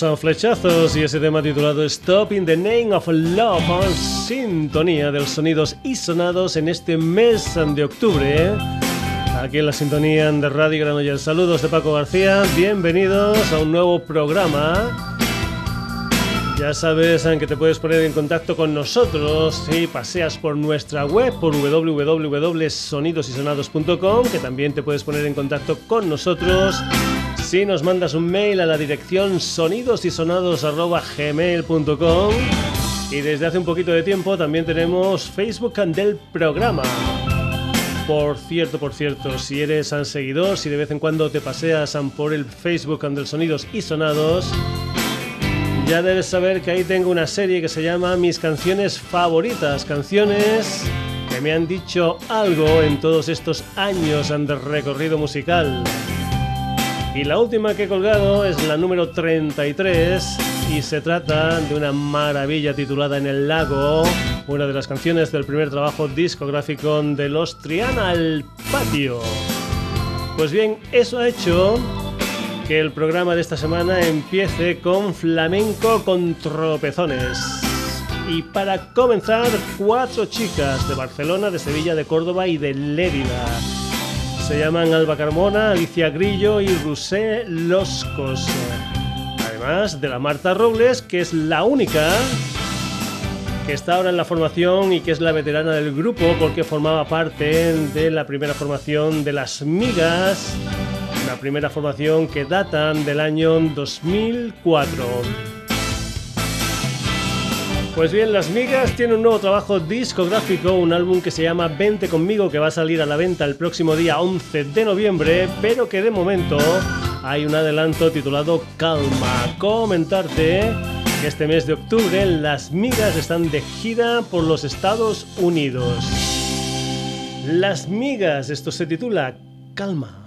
son flechazos y ese tema titulado Stop in the Name of Love en sintonía de los sonidos y sonados en este mes de octubre. Aquí en la sintonía de Radio Granollers. Saludos de Paco García, bienvenidos a un nuevo programa. Ya sabes que te puedes poner en contacto con nosotros si paseas por nuestra web por www.sonidosysonados.com, que también te puedes poner en contacto con nosotros si nos mandas un mail a la dirección sonidosysonados.gmail.com y desde hace un poquito de tiempo también tenemos Facebook del programa. Por cierto, por cierto, si eres un seguidor, si de vez en cuando te paseas por el Facebook del Sonidos y Sonados, ya debes saber que ahí tengo una serie que se llama Mis canciones favoritas, canciones que me han dicho algo en todos estos años de recorrido musical. Y la última que he colgado es la número 33 y se trata de una maravilla titulada En el lago, una de las canciones del primer trabajo discográfico de los Triana al patio. Pues bien, eso ha hecho que el programa de esta semana empiece con flamenco con tropezones. Y para comenzar, cuatro chicas de Barcelona, de Sevilla, de Córdoba y de Lérida se llaman Alba Carmona, Alicia Grillo y Rusé Loscos. Además de la Marta Robles, que es la única que está ahora en la formación y que es la veterana del grupo porque formaba parte de la primera formación de las Migas, la primera formación que datan del año 2004. Pues bien, Las Migas tiene un nuevo trabajo discográfico, un álbum que se llama Vente conmigo, que va a salir a la venta el próximo día 11 de noviembre, pero que de momento hay un adelanto titulado Calma. Comentarte que este mes de octubre Las Migas están de gira por los Estados Unidos. Las Migas, esto se titula Calma.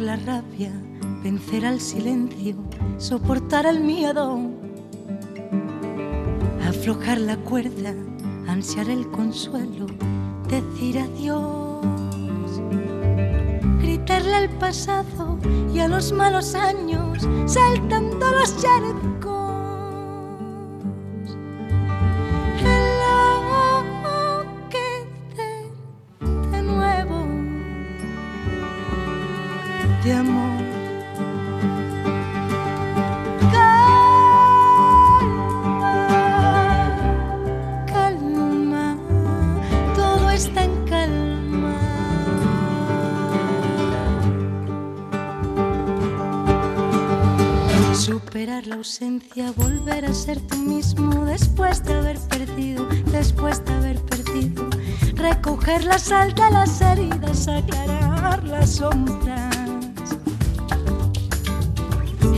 La rabia, vencer al silencio, soportar el miedo, aflojar la cuerda, ansiar el consuelo, decir adiós, gritarle al pasado y a los malos años, saltando los charcos volver a ser tú mismo después de haber perdido, después de haber perdido. Recoger la sal de las heridas, aclarar la sombra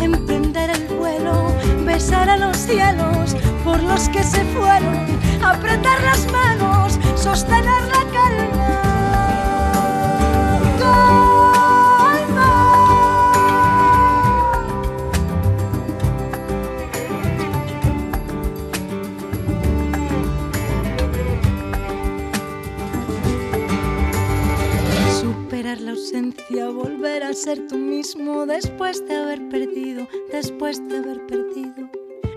emprender el vuelo, besar a los cielos por los que se fueron, apretar las manos, sostener la calma. Superar volver a ser tú mismo después de haber perdido, después de haber perdido.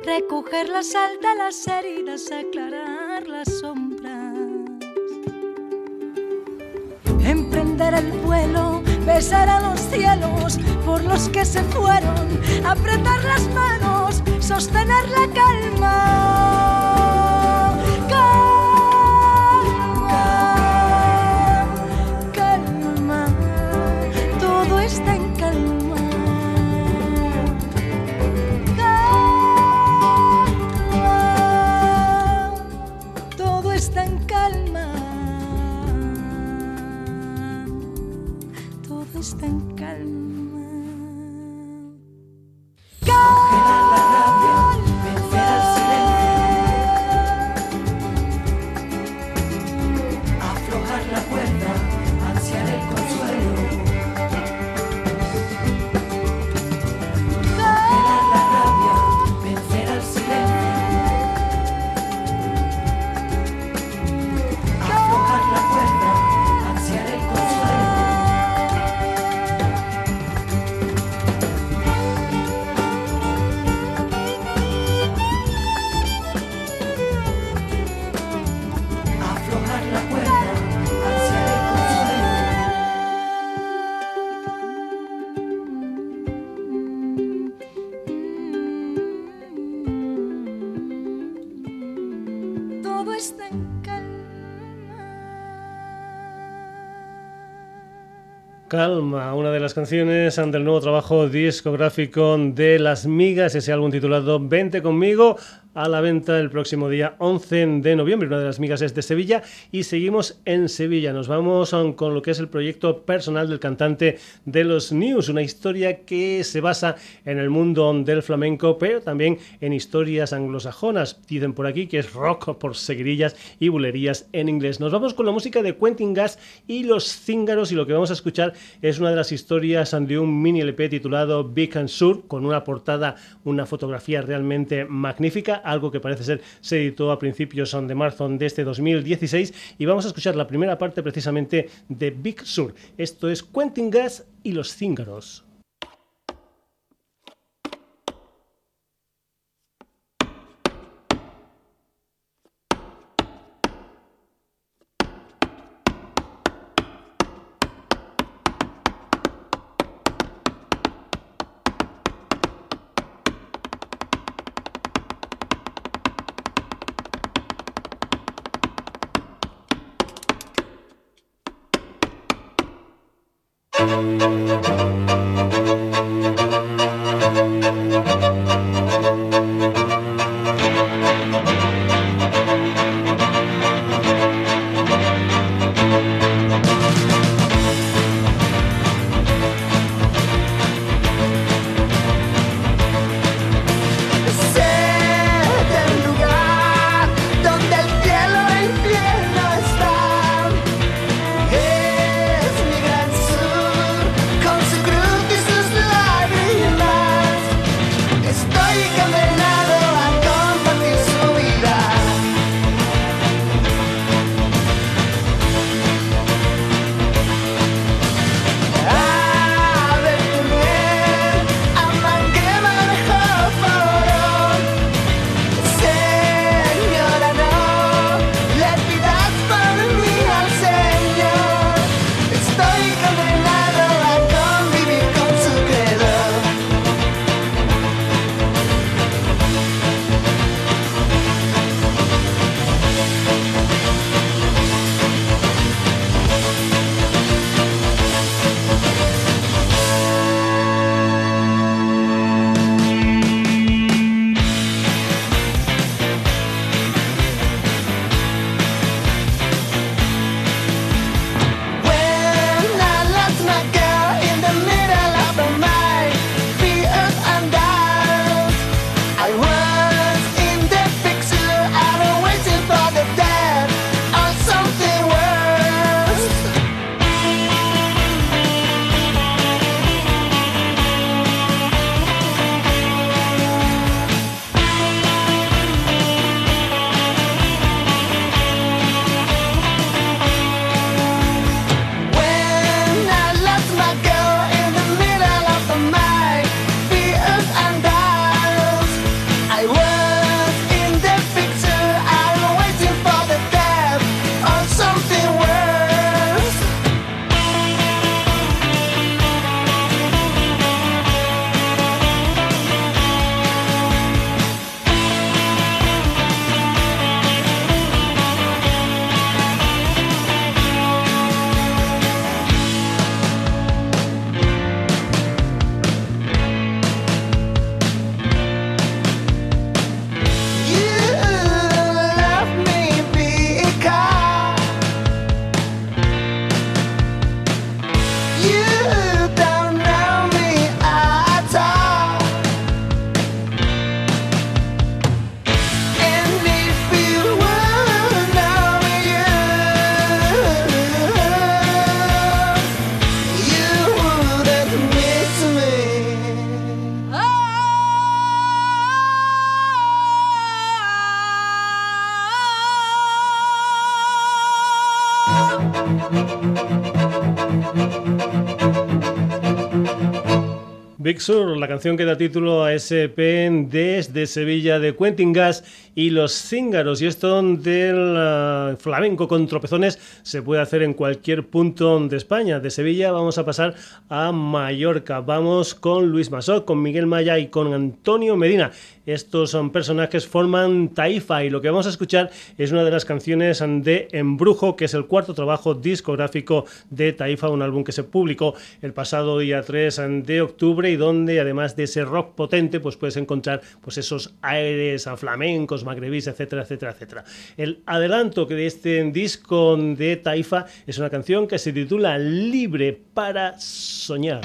Recoger la sal de las heridas, aclarar las sombras. Emprender el vuelo, besar a los cielos por los que se fueron, apretar las manos, sostener la calma. Calma, una de las canciones del nuevo trabajo discográfico de Las Migas, ese álbum titulado Vente conmigo, a la venta el próximo día 11 de noviembre. Una de las migas es de Sevilla y seguimos en Sevilla. Nos vamos con lo que es el proyecto personal del cantante de los News, una historia que se basa en el mundo del flamenco, pero también en historias anglosajonas. Dicen por aquí que es rock por seguirillas y bulerías en inglés. Nos vamos con la música de Quentin Gas y los cíngaros y lo que vamos a escuchar es una de las historias de un mini LP titulado Big and Sur con una portada, una fotografía realmente magnífica algo que parece ser se editó a principios de marzo de este 2016 y vamos a escuchar la primera parte precisamente de Big Sur. Esto es Quentin Gas y los cíngaros. La canción que da título a ese pen desde Sevilla de Quentin Gas y los cíngaros. Y esto del ah, flamenco con tropezones se puede hacer en cualquier punto de España. De Sevilla vamos a pasar a Mallorca. Vamos con Luis Masot, con Miguel Maya y con Antonio Medina. Estos son personajes forman Taifa y lo que vamos a escuchar es una de las canciones de Embrujo, que es el cuarto trabajo discográfico de Taifa, un álbum que se publicó el pasado día 3 de octubre y donde además de ese rock potente, pues puedes encontrar pues esos aires flamencos, magrebís, etcétera, etcétera, etcétera. El adelanto de este disco de Taifa es una canción que se titula Libre para soñar.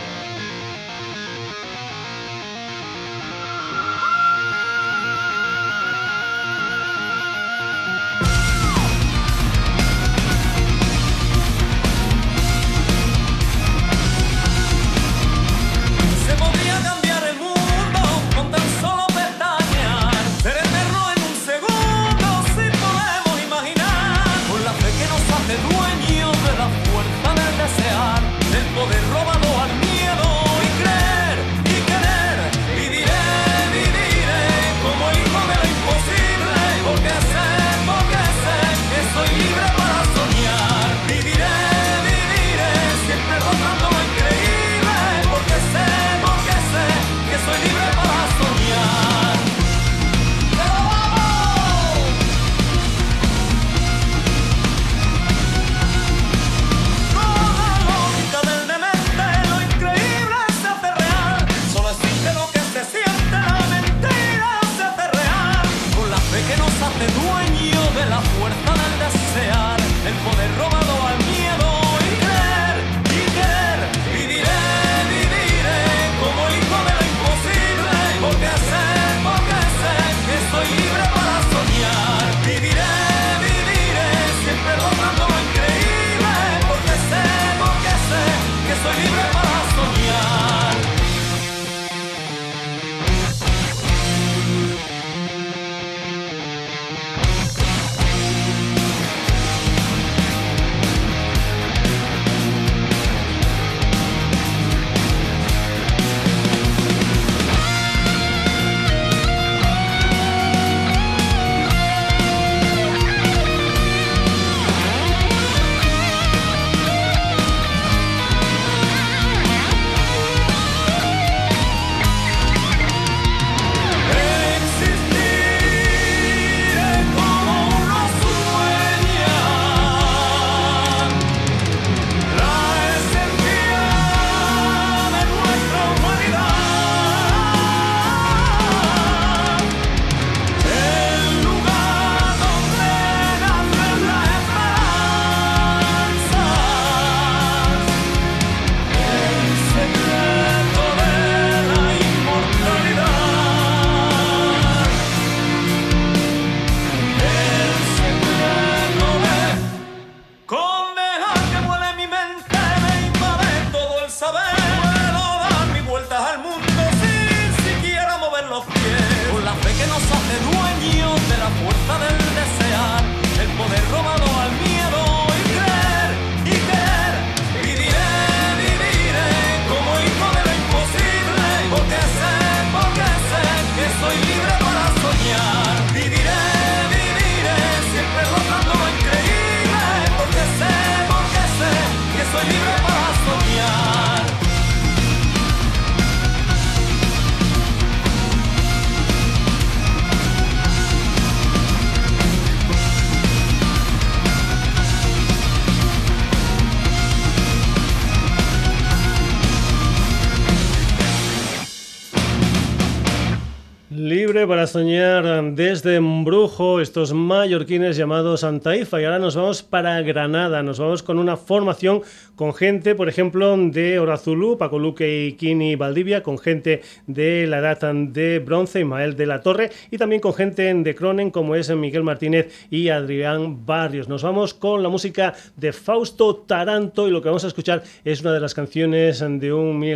Desde Embrujo, estos mallorquines llamados Antaifa. Y ahora nos vamos para Granada, nos vamos con una formación con gente, por ejemplo, de Orazulú, Paco Luque y Kini Valdivia, con gente de la edad de bronce, Ismael de la Torre, y también con gente de Cronen, como es Miguel Martínez y Adrián Barrios. Nos vamos con la música de Fausto Taranto y lo que vamos a escuchar es una de las canciones de un mini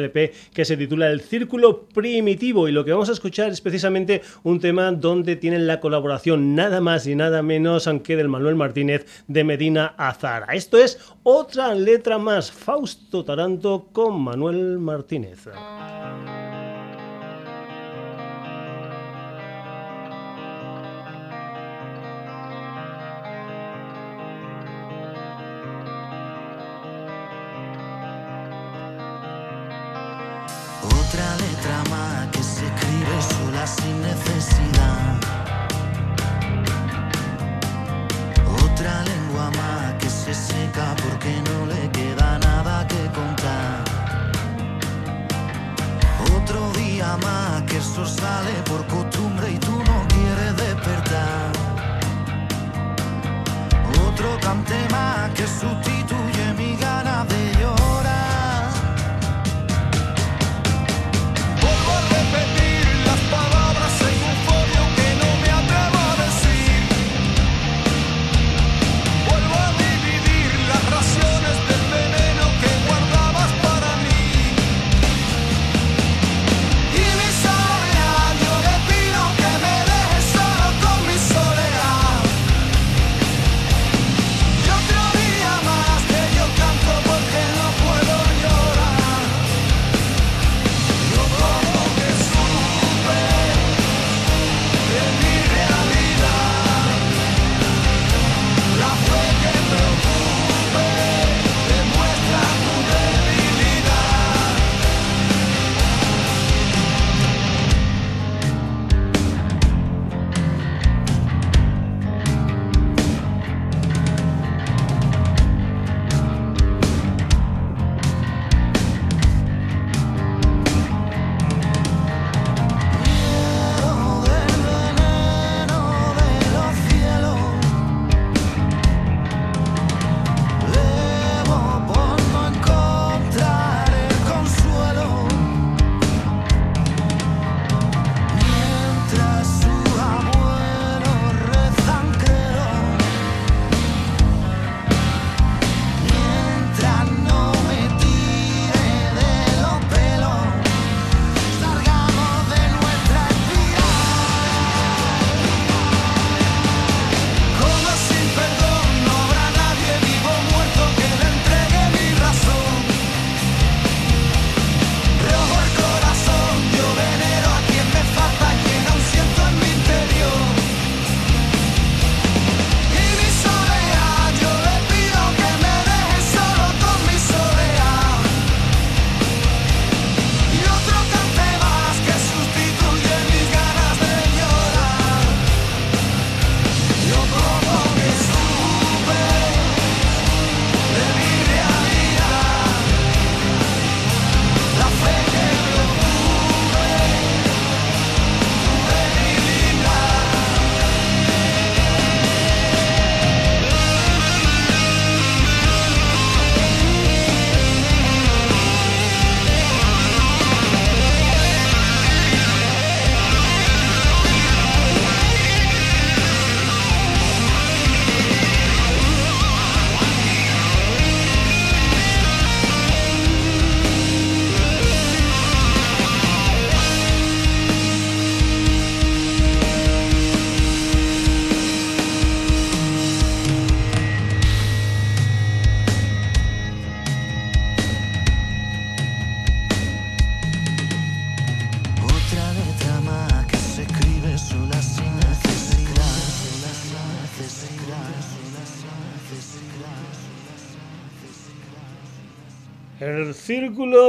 que se titula El Círculo Primitivo y lo que vamos a escuchar es precisamente un tema donde tienen la colaboración nada más y nada menos que del Manuel Martínez de Medina Azara. Esto es otra letra más, Fausto Taranto con Manuel Martínez. Eso sale por costumbre y tú no quieres despertar. Otro tan tema que sutil.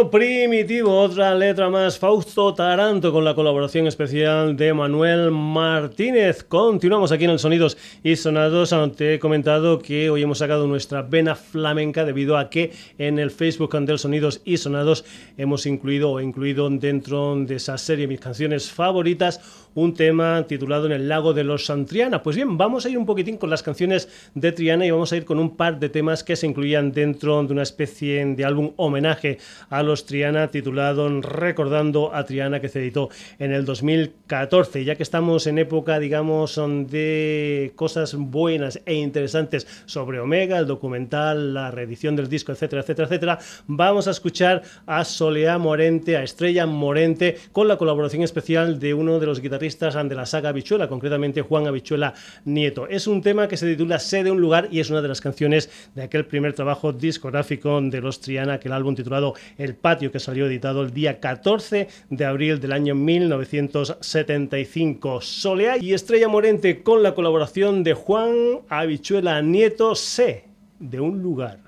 Primitivo, otra letra más, Fausto Taranto con la colaboración especial de Manuel Martínez. Continuamos aquí en el Sonidos y Sonados. Te he comentado que hoy hemos sacado nuestra vena flamenca debido a que en el Facebook del Sonidos y Sonados hemos incluido o incluido dentro de esa serie mis canciones favoritas un tema titulado En el lago de los Santriana. Pues bien, vamos a ir un poquitín con las canciones de Triana y vamos a ir con un par de temas que se incluían dentro de una especie de álbum homenaje a los Triana titulado Recordando a Triana que se editó en el 2014. Ya que estamos en época, digamos, de cosas buenas e interesantes sobre Omega, el documental, la reedición del disco, etcétera, etcétera, etcétera, vamos a escuchar a Soleá Morente, a Estrella Morente, con la colaboración especial de uno de los guitarristas de la saga Habichuela, concretamente Juan Habichuela Nieto. Es un tema que se titula Sé de un lugar y es una de las canciones de aquel primer trabajo discográfico de los Triana, aquel álbum titulado El Patio, que salió editado el día 14 de abril del año 1975. Soleá y Estrella Morente con la colaboración de Juan Habichuela Nieto, Sé de un lugar.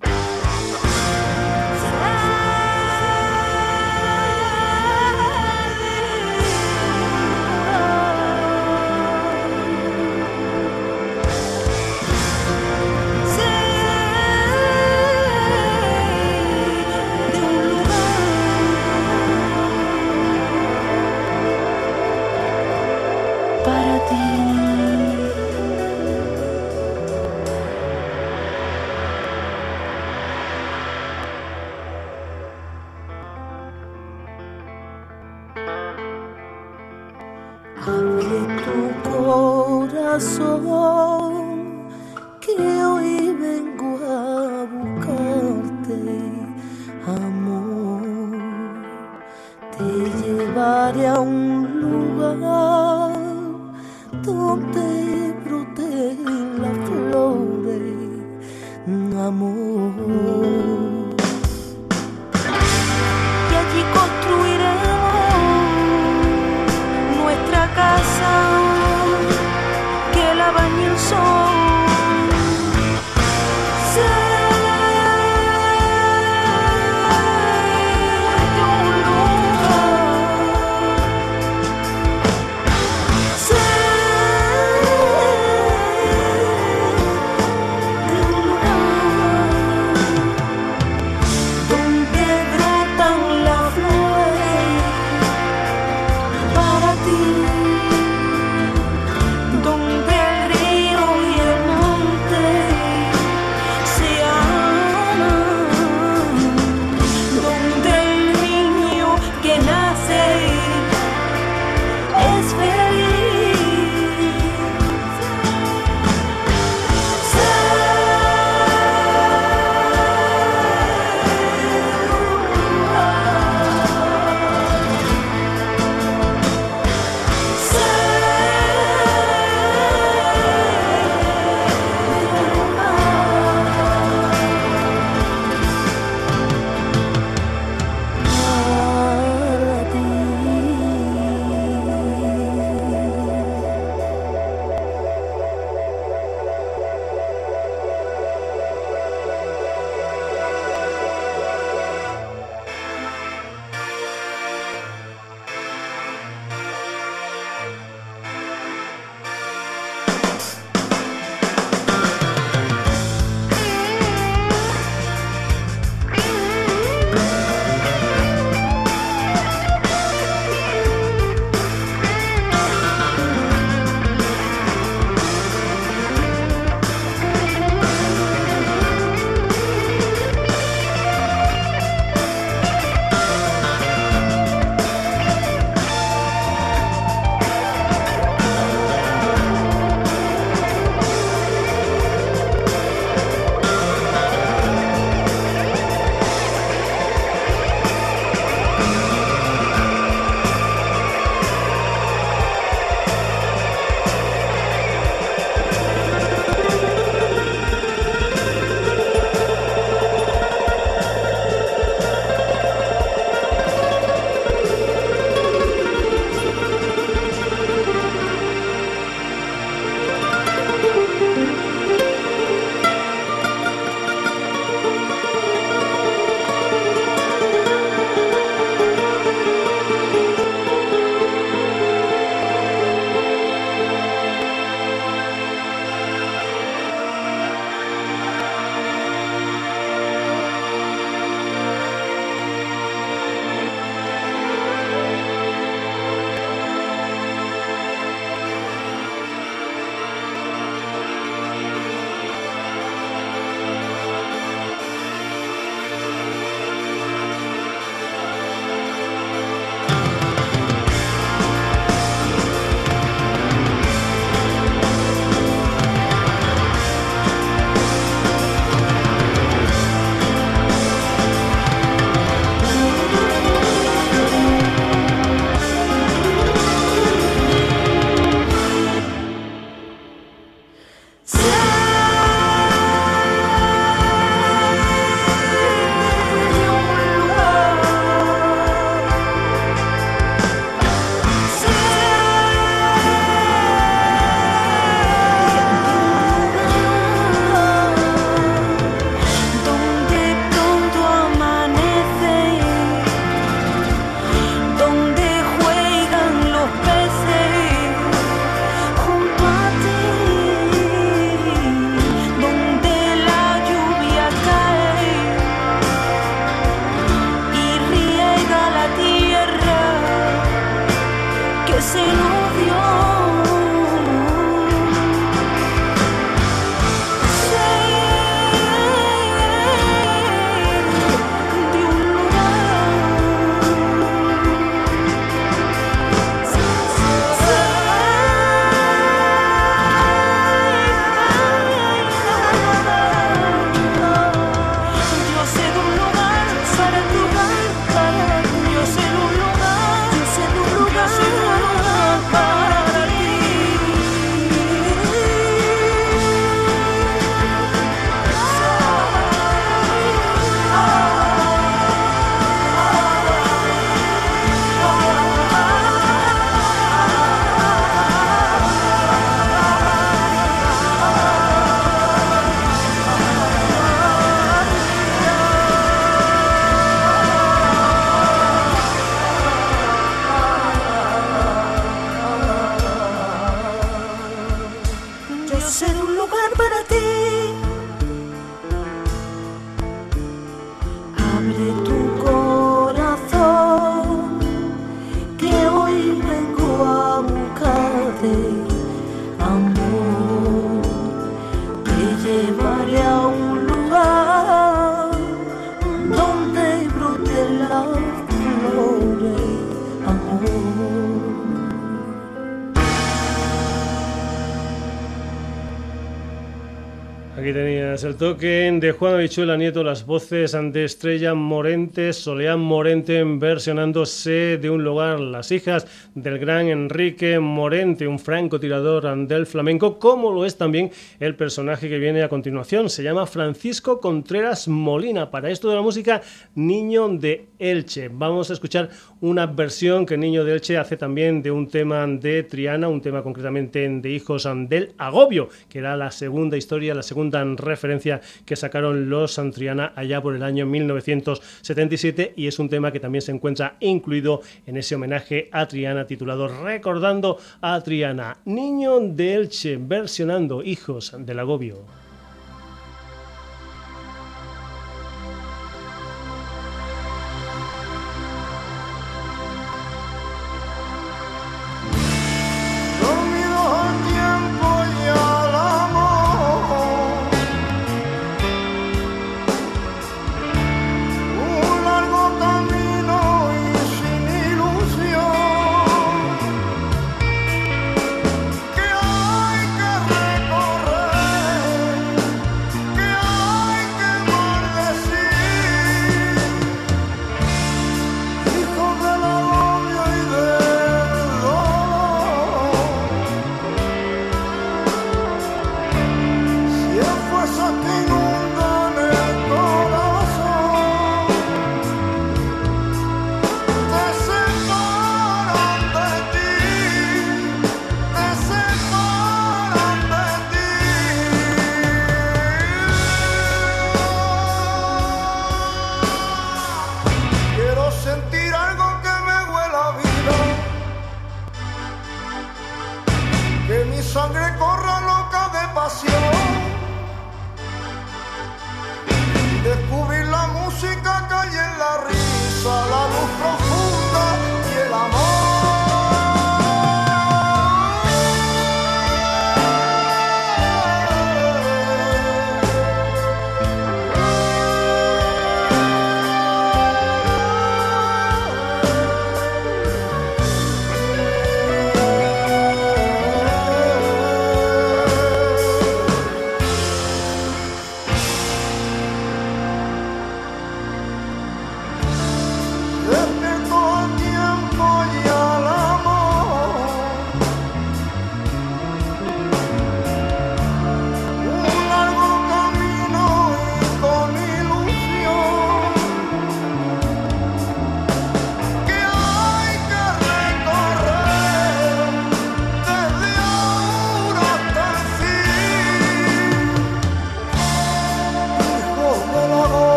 El toque de Juan Habichuela Nieto, las voces de Estrella Morente, Soleán Morente versionándose de un lugar, las hijas del gran Enrique Morente, un francotirador del flamenco, como lo es también el personaje que viene a continuación. Se llama Francisco Contreras Molina. Para esto de la música, Niño de Elche. Vamos a escuchar una versión que Niño de Elche hace también de un tema de Triana, un tema concretamente de Hijos del Agobio, que era la segunda historia, la segunda referencia que sacaron los Santriana allá por el año 1977 y es un tema que también se encuentra incluido en ese homenaje a Triana titulado Recordando a Triana, Niño de Elche versionando Hijos del Agobio.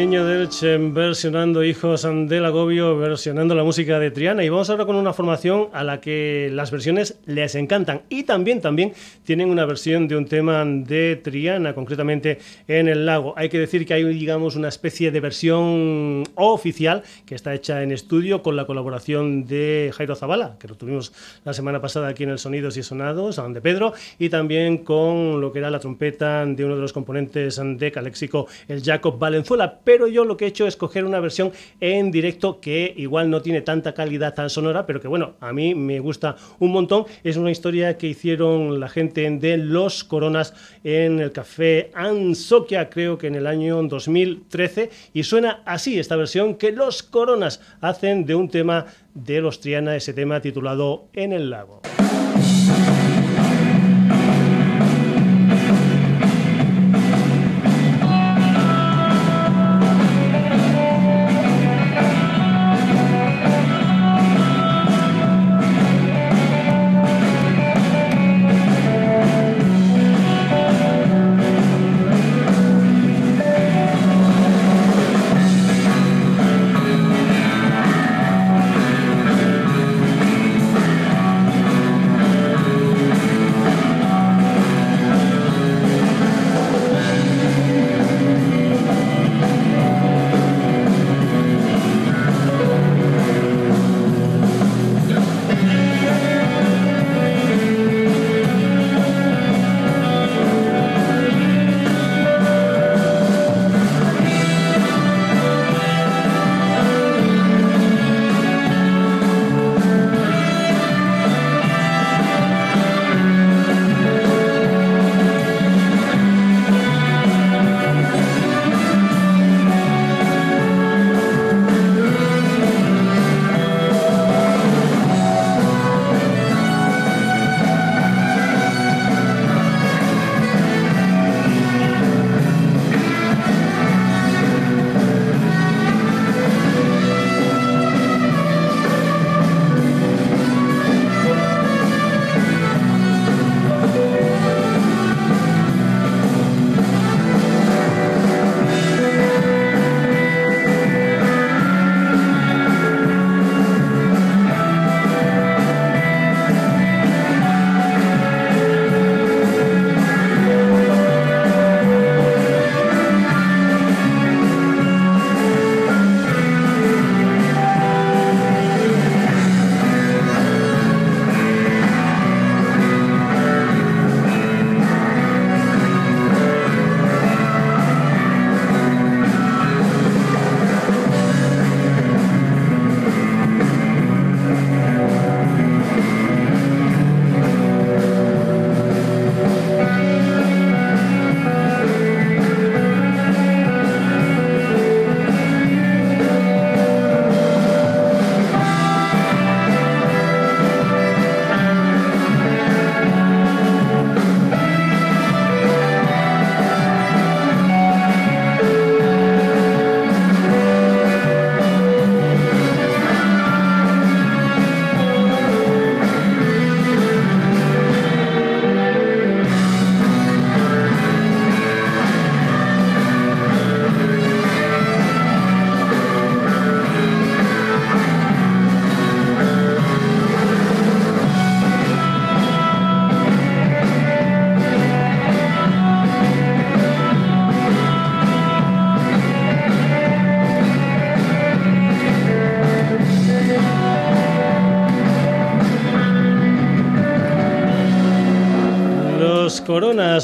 Niño Delche versionando Hijos del Agobio, versionando la música de Triana. Y vamos ahora con una formación a la que las versiones les encantan. Y también, también tienen una versión de un tema de Triana, concretamente en el lago. Hay que decir que hay, digamos, una especie de versión oficial que está hecha en estudio con la colaboración de Jairo Zavala, que lo tuvimos la semana pasada aquí en el Sonidos y Sonados, de Pedro, y también con lo que era la trompeta de uno de los componentes de Caléxico, el Jacob Valenzuela pero yo lo que he hecho es coger una versión en directo que igual no tiene tanta calidad tan sonora, pero que bueno, a mí me gusta un montón. Es una historia que hicieron la gente de Los Coronas en el café Ansoquia, creo que en el año 2013, y suena así esta versión que Los Coronas hacen de un tema de los Triana, ese tema titulado En el lago.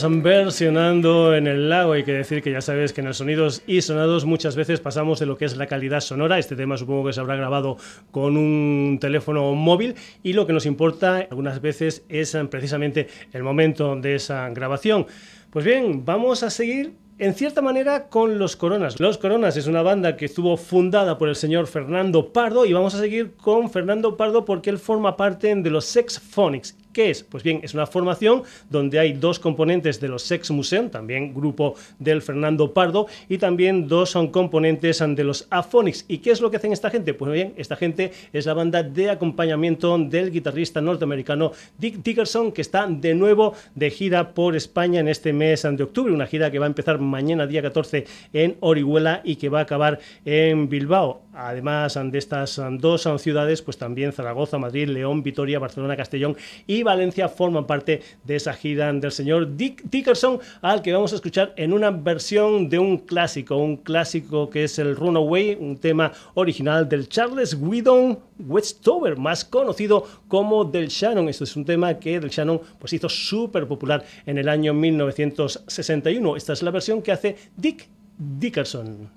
Versionando en el lago. Hay que decir que ya sabes que en los sonidos y sonados muchas veces pasamos de lo que es la calidad sonora. Este tema supongo que se habrá grabado con un teléfono móvil y lo que nos importa algunas veces es precisamente el momento de esa grabación. Pues bien, vamos a seguir en cierta manera con Los Coronas. Los Coronas es una banda que estuvo fundada por el señor Fernando Pardo y vamos a seguir con Fernando Pardo porque él forma parte de los Sex Phonics ¿Qué es? Pues bien, es una formación donde hay dos componentes de los Sex Museum, también grupo del Fernando Pardo, y también dos son componentes de los Aphonics. ¿Y qué es lo que hacen esta gente? Pues bien, esta gente es la banda de acompañamiento del guitarrista norteamericano Dick Dickerson, que está de nuevo de gira por España en este mes de octubre, una gira que va a empezar mañana día 14 en Orihuela y que va a acabar en Bilbao. Además de estas dos ciudades, pues también Zaragoza, Madrid, León, Vitoria, Barcelona, Castellón y Valencia forman parte de esa gira del señor Dick Dickerson, al que vamos a escuchar en una versión de un clásico, un clásico que es el Runaway, un tema original del Charles Whedon Westover, más conocido como Del Shannon. Esto es un tema que Del Shannon pues, hizo súper popular en el año 1961. Esta es la versión que hace Dick Dickerson.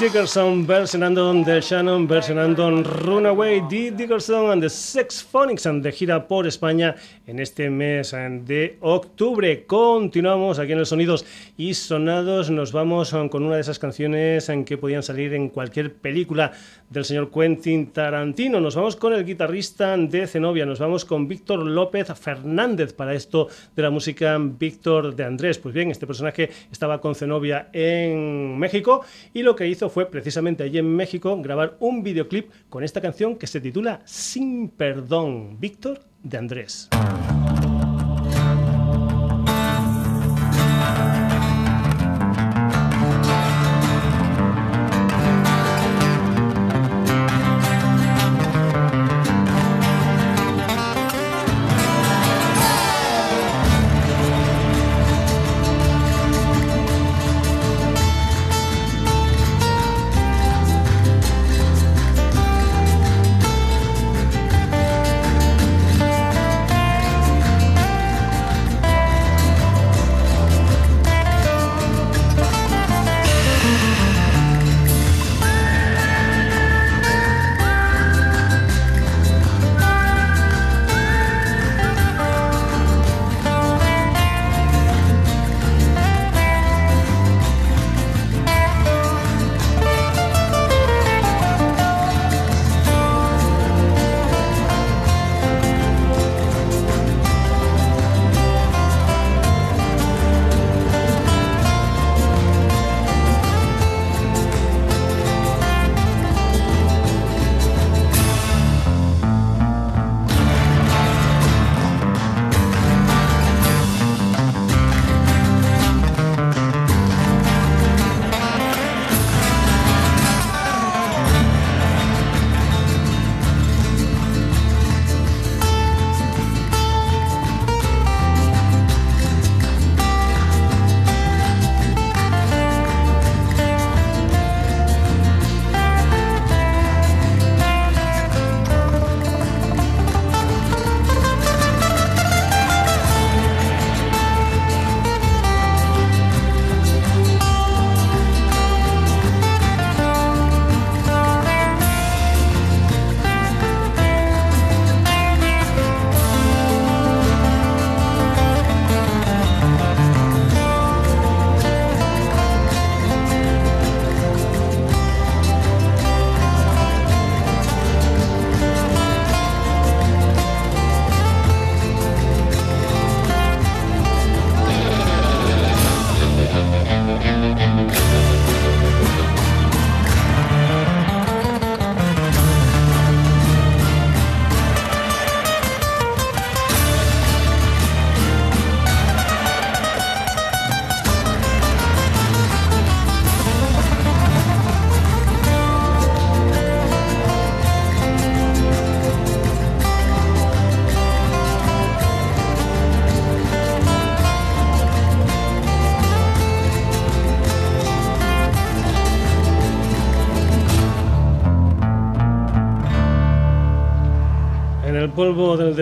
Dickerson versionando The Shannon, versionando Runaway, Dee Dickerson and the Sex Phonics de gira por España en este mes de octubre. Continuamos aquí en los Sonidos y Sonados. Nos vamos con una de esas canciones en que podían salir en cualquier película del señor Quentin Tarantino. Nos vamos con el guitarrista de Zenobia, nos vamos con Víctor López Fernández para esto de la música Víctor de Andrés. Pues bien, este personaje estaba con Zenobia en México y lo que hizo fue precisamente allí en México grabar un videoclip con esta canción que se titula Sin Perdón, Víctor de Andrés.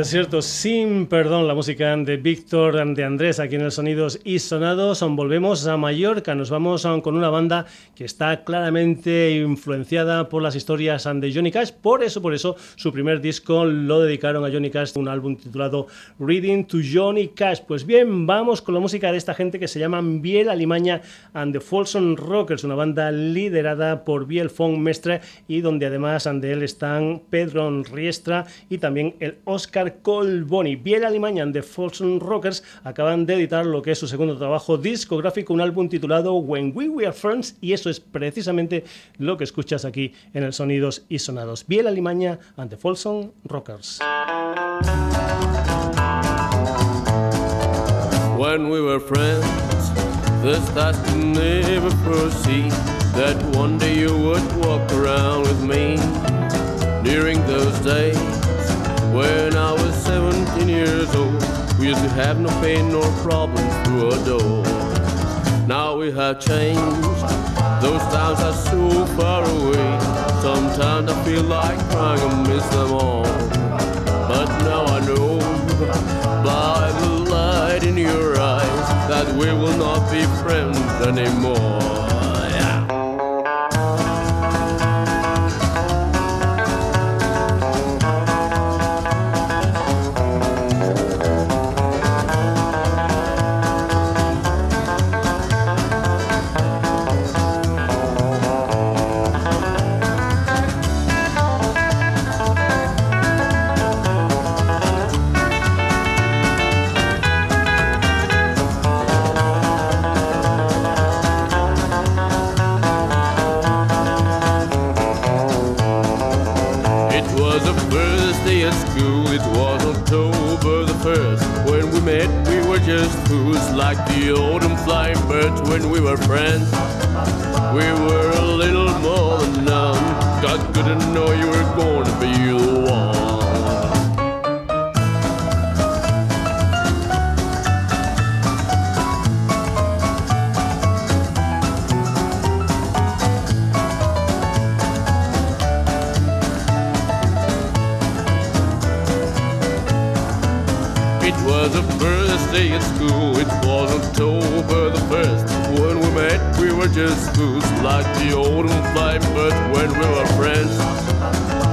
Desierto sin perdón, música de Víctor de Andrés aquí en el Sonidos y Sonados. Volvemos a Mallorca, nos vamos con una banda que está claramente influenciada por las historias de Johnny Cash. Por eso, por eso, su primer disco lo dedicaron a Johnny Cash, un álbum titulado Reading to Johnny Cash. Pues bien, vamos con la música de esta gente que se llama Biel Alimaña and the Folsom Rockers, una banda liderada por Biel Fong Mestre y donde además de él están Pedro Riestra y también el Oscar Colboni. Biel Alimaña and the Folsom Rockers acaban de editar lo que es su segundo trabajo discográfico, un álbum titulado When We Were Friends y eso es precisamente lo que escuchas aquí en el Sonidos y Sonados. Biel Alimaña and the Folsom Rockers. When we were friends, stars could never foresee that one day you would walk around with me. During those days, when I was 17 years old, we used to have no pain nor problems to adore. Now we have changed, those times are so far away. Sometimes I feel like crying and miss them all. But now I know by the light in your eyes that we will not be friends anymore. Like the autumn flying birds when we were friends. We were a little more than. Got good to know you were going to be the one. Met, we were just fools, like the autumn flight. But when we were friends,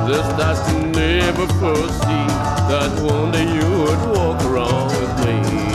this could never foresee that one day you would walk around with me.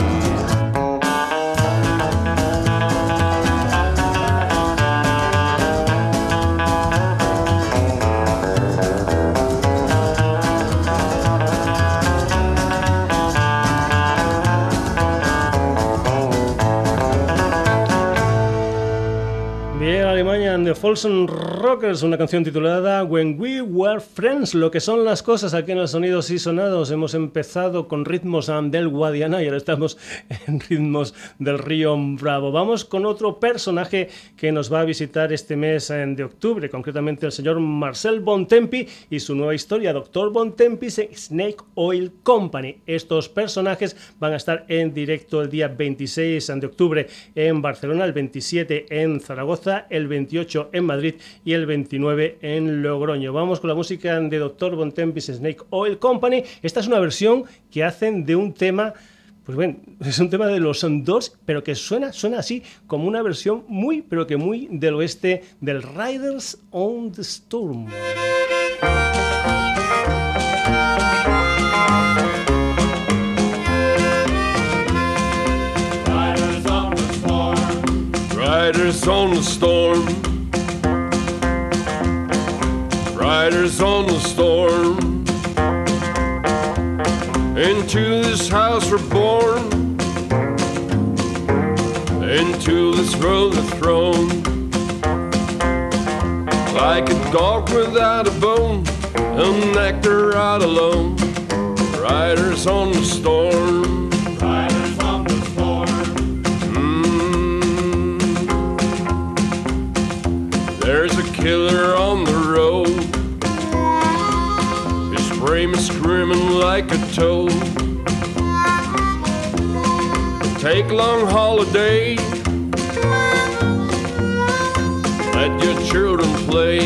Folsom Rockers, una canción titulada When We Were Friends, lo que son las cosas aquí en los sonidos y sonados. Hemos empezado con ritmos del Guadiana y ahora estamos en ritmos del río Bravo. Vamos con otro personaje que nos va a visitar este mes de octubre, concretamente el señor Marcel Bontempi y su nueva historia, Doctor Bontempi's Snake Oil Company. Estos personajes van a estar en directo el día 26 de octubre en Barcelona, el 27 en Zaragoza, el 28 en Madrid y el 29 en Logroño. Vamos con la música de Dr. Bontempis Snake Oil Company. Esta es una versión que hacen de un tema pues bueno, es un tema de los dos, pero que suena, suena así como una versión muy, pero que muy del oeste del Riders on Storm. Riders on. Riders on the storm. Riders on the storm. Into this house we're born, into this world we're thrown. Like a dog without a bone, a nectar out alone. Riders on the storm. Riders on the storm. Mm. There's a killer on the road is screaming like a toad. Take long holiday. Let your children play.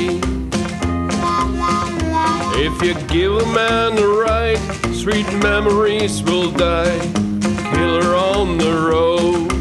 If you give a man the right, sweet memories will die. Killer on the road.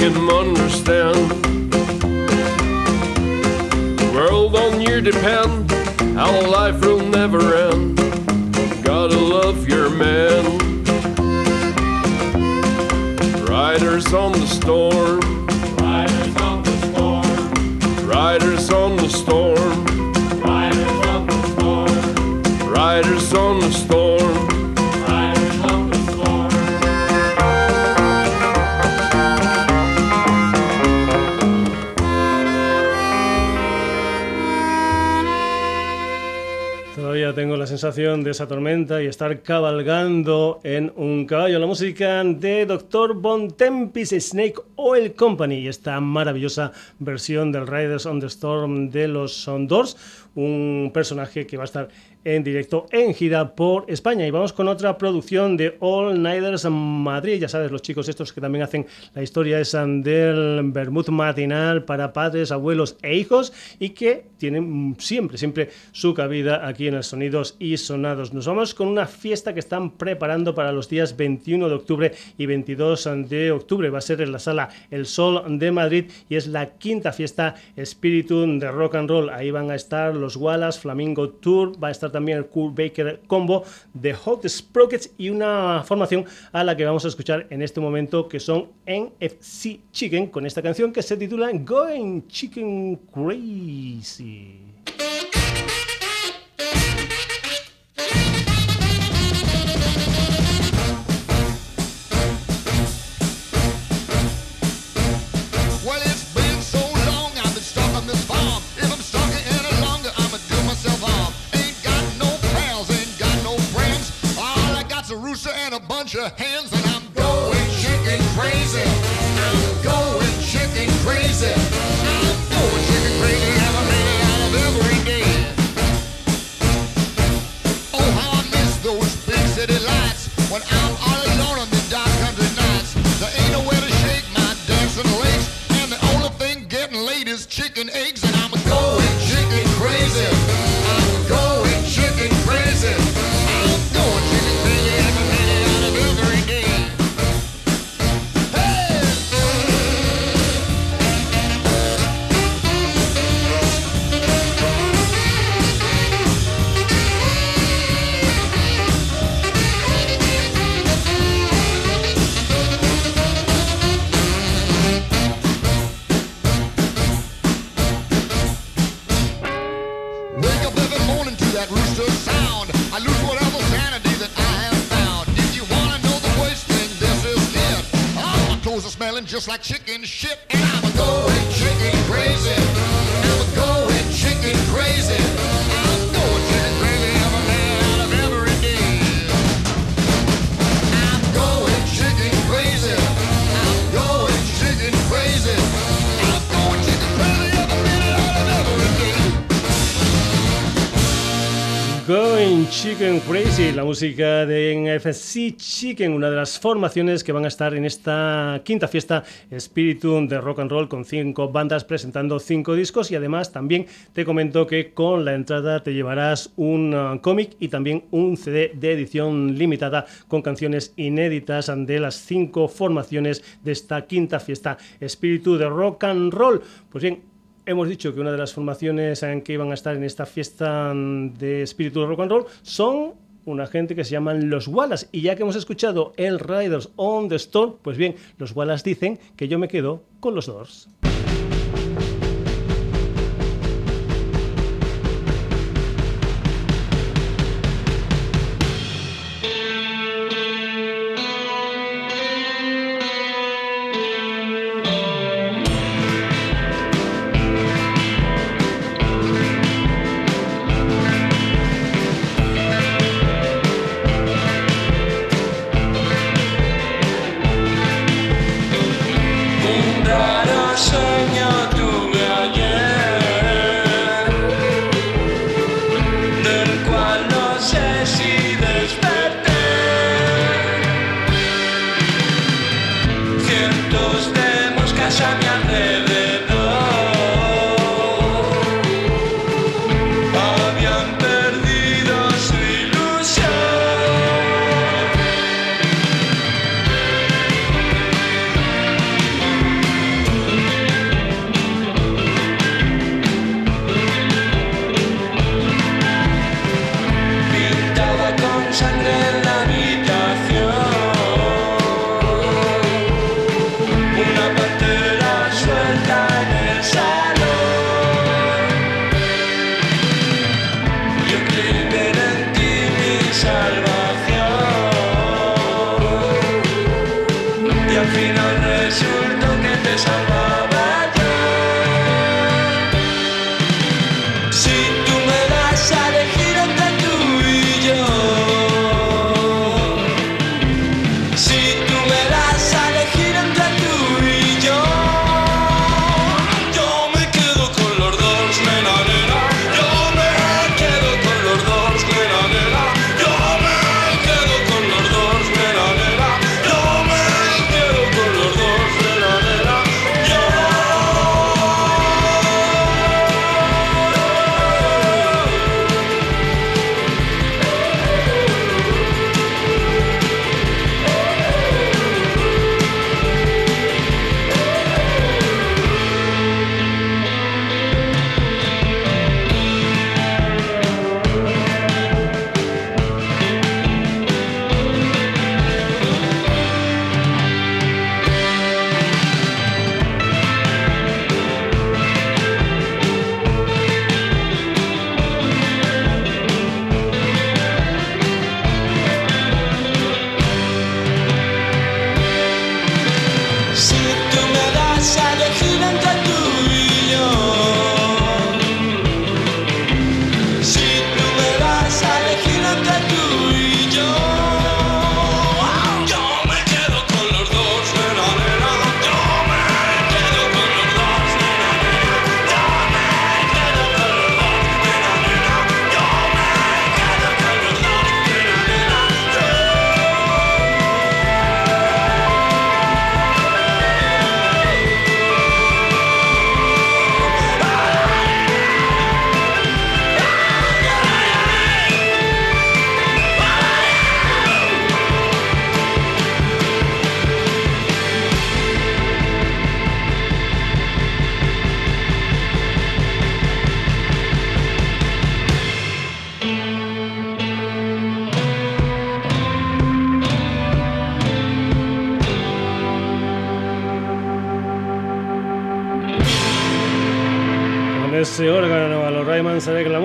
Him understand. World on you depend, our life will never end. Gotta love your man. Riders on the storm. La sensación de esa tormenta y estar cabalgando en un caballo. La música de Dr. Von Tempis Snake Oil Company y esta maravillosa versión del Riders on the Storm de los Doors, un personaje que va a estar en directo en gira por España. Y vamos con otra producción de All Nighters Madrid. Ya sabes, los chicos estos que también hacen la historia esa del Bermud matinal para padres, abuelos e hijos y que tienen siempre, siempre su cabida aquí en el Sonidos y Sonados. Nos vamos con una fiesta que están preparando para los días 21 de octubre y 22 de octubre. Va a ser en la sala El Sol de Madrid y es la quinta fiesta espíritu de rock and roll. Ahí van a estar los Wallace, Flamingo Tour, va a estar también el Cool Baker Combo de Hot Sprockets y una formación a la que vamos a escuchar en este momento que son NFC Chicken con esta canción que se titula Going Chicken Crazy. Your hands just like chicken shit. Chicken Crazy, la música de NFC Chicken, una de las formaciones que van a estar en esta quinta fiesta Espíritu de Rock and Roll con cinco bandas presentando cinco discos y además también te comento que con la entrada te llevarás un uh, cómic y también un CD de edición limitada con canciones inéditas de las cinco formaciones de esta quinta fiesta Espíritu de Rock and Roll. Pues bien, Hemos dicho que una de las formaciones en que iban a estar en esta fiesta de espíritu rock and roll son una gente que se llaman los Wallace. Y ya que hemos escuchado el Riders on the Storm, pues bien, los Wallace dicen que yo me quedo con los Doors.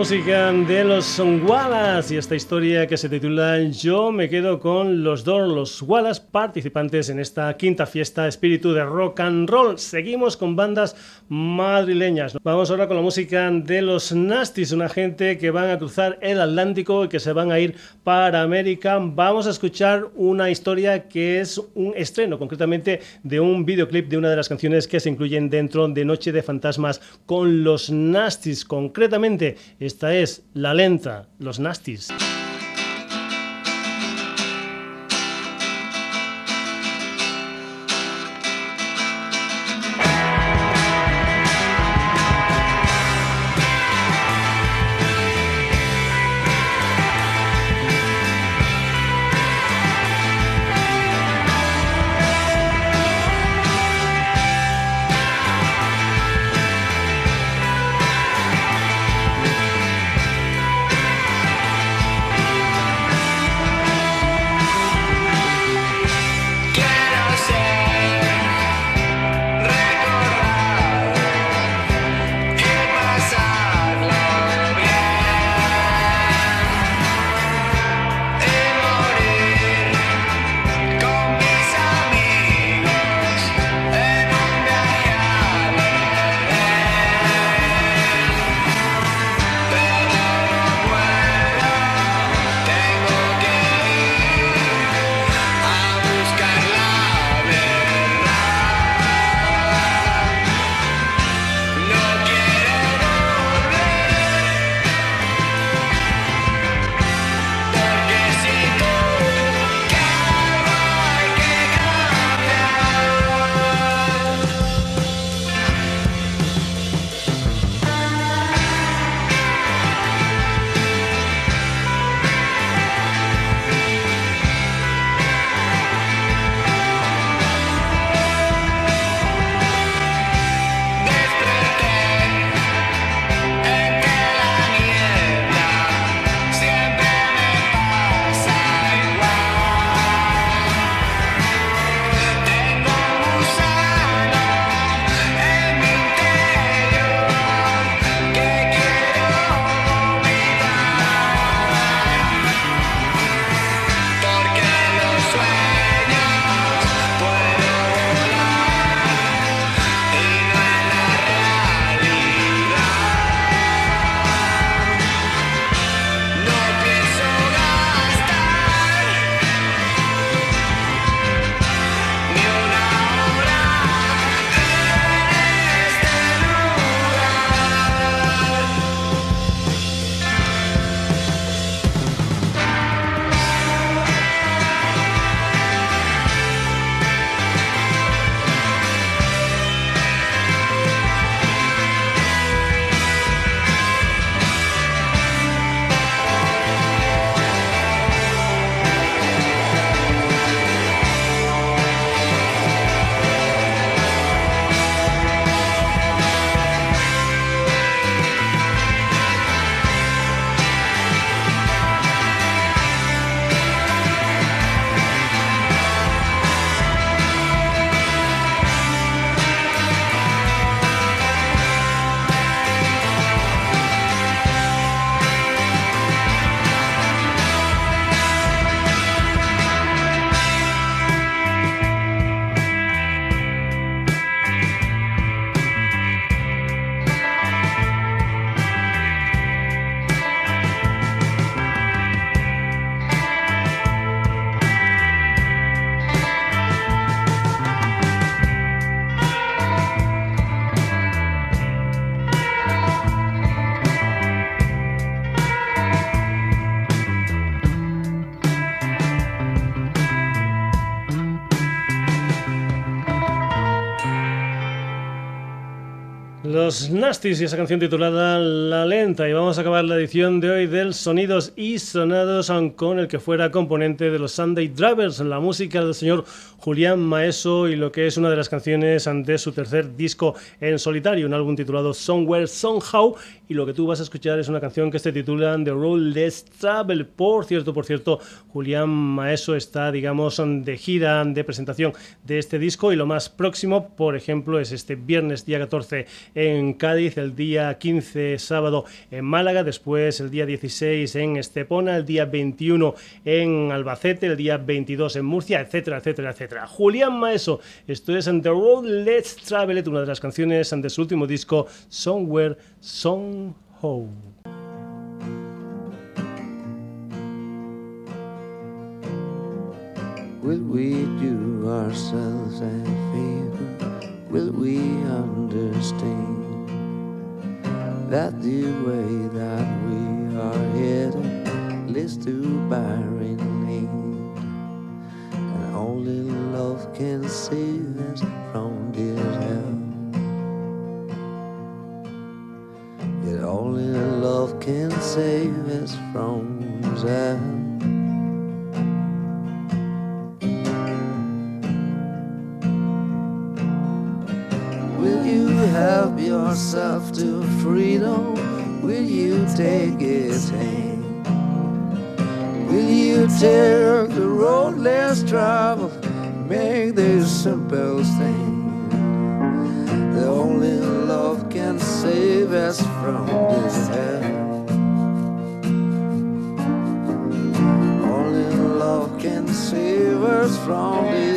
Música de los Wallace y esta historia que se titula Yo me quedo con los dos, los Wallace participantes en esta quinta fiesta espíritu de rock and roll. Seguimos con bandas madrileñas. Vamos ahora con la música de los Nasties, una gente que van a cruzar el Atlántico y que se van a ir para América. Vamos a escuchar una historia que es un estreno, concretamente de un videoclip de una de las canciones que se incluyen dentro de Noche de Fantasmas con los Nasties. Concretamente, esta es la lenta, los Nasties. Los Nasties y esa canción titulada La Lenta. Y vamos a acabar la edición de hoy del Sonidos y Sonados con el que fuera componente de los Sunday Drivers, la música del señor Julián Maeso y lo que es una de las canciones de su tercer disco en solitario, un álbum titulado Somewhere Somehow. Y lo que tú vas a escuchar es una canción que se titula The Road Less Travel. Por cierto, por cierto, Julián Maeso está, digamos, de gira de presentación de este disco y lo más próximo, por ejemplo, es este viernes día 14 en Cádiz, el día 15 sábado en Málaga, después el día 16 en Estepona, el día 21 en Albacete, el día 22 en Murcia, etcétera, etcétera, etcétera. Julián Maeso, esto es The Road Let's Travel, una de las canciones de su último disco, Somewhere, Somehow. Will we do ourselves a favor? Will we understand that the way that we are headed leads to barren land? And only love can save us from this hell. Yet only love can save us from hell. Help yourself to freedom? Will you take its hand? Will you take the road less traveled? Make this simple stand. The only love can save us from this hell. Only love can save us from this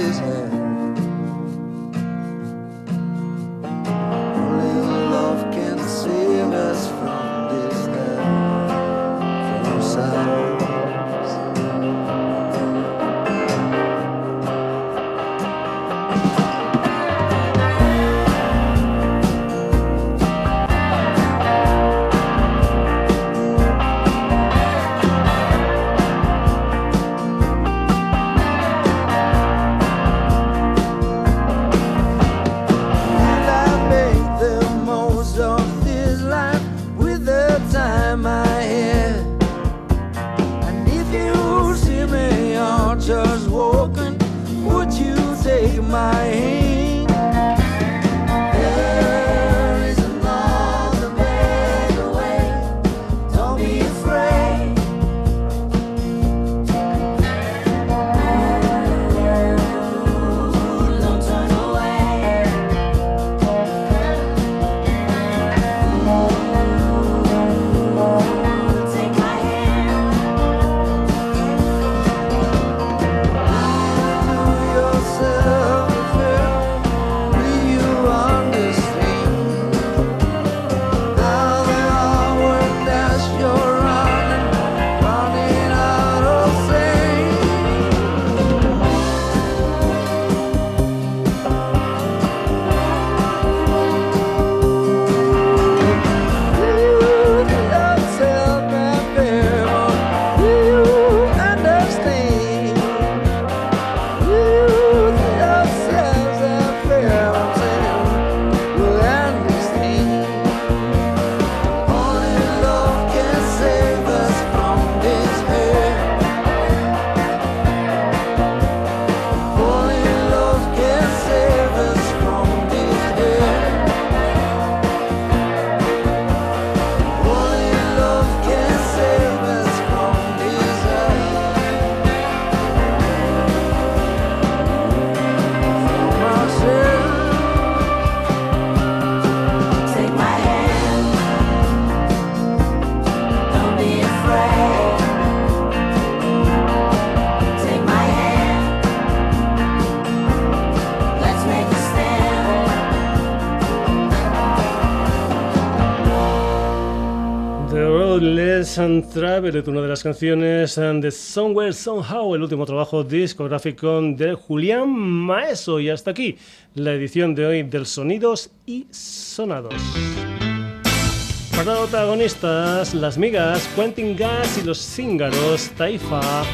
And Travel, una de las canciones um, de Somewhere Somehow, el último trabajo discográfico de Julián Maeso. Y hasta aquí la edición de hoy del Sonidos y Sonados. Protagonistas, Las Migas, Quentin Gas y Los Cíngaros, Taifa,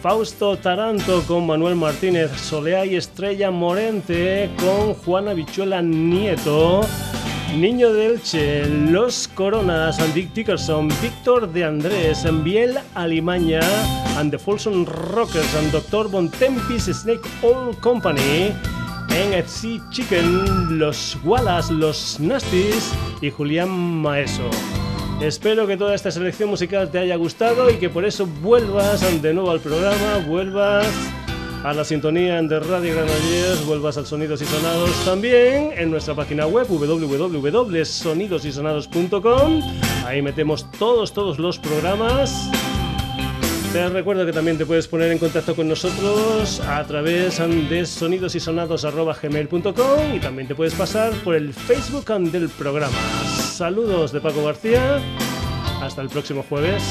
Fausto Taranto con Manuel Martínez, Soleá y Estrella Morente con Juana Bichuela Nieto, Niño de Los Coronas, Dick Dickerson, Víctor de Andrés, Biel Alimaña, and the Folsom Rockers, and Dr. Bontempis Snake Oil Company, NFC Chicken, Los Wallace, Los Nasties y Julián Maeso. Espero que toda esta selección musical te haya gustado y que por eso vuelvas de nuevo al programa, vuelvas a la sintonía de Radio Granollers, vuelvas al Sonidos y Sonados también en nuestra página web www.sonidosysonados.com. Ahí metemos todos, todos los programas. Te recuerdo que también te puedes poner en contacto con nosotros a través de sonidosysonados.gmail.com y también te puedes pasar por el Facebook del programa. Saludos de Paco García. Hasta el próximo jueves.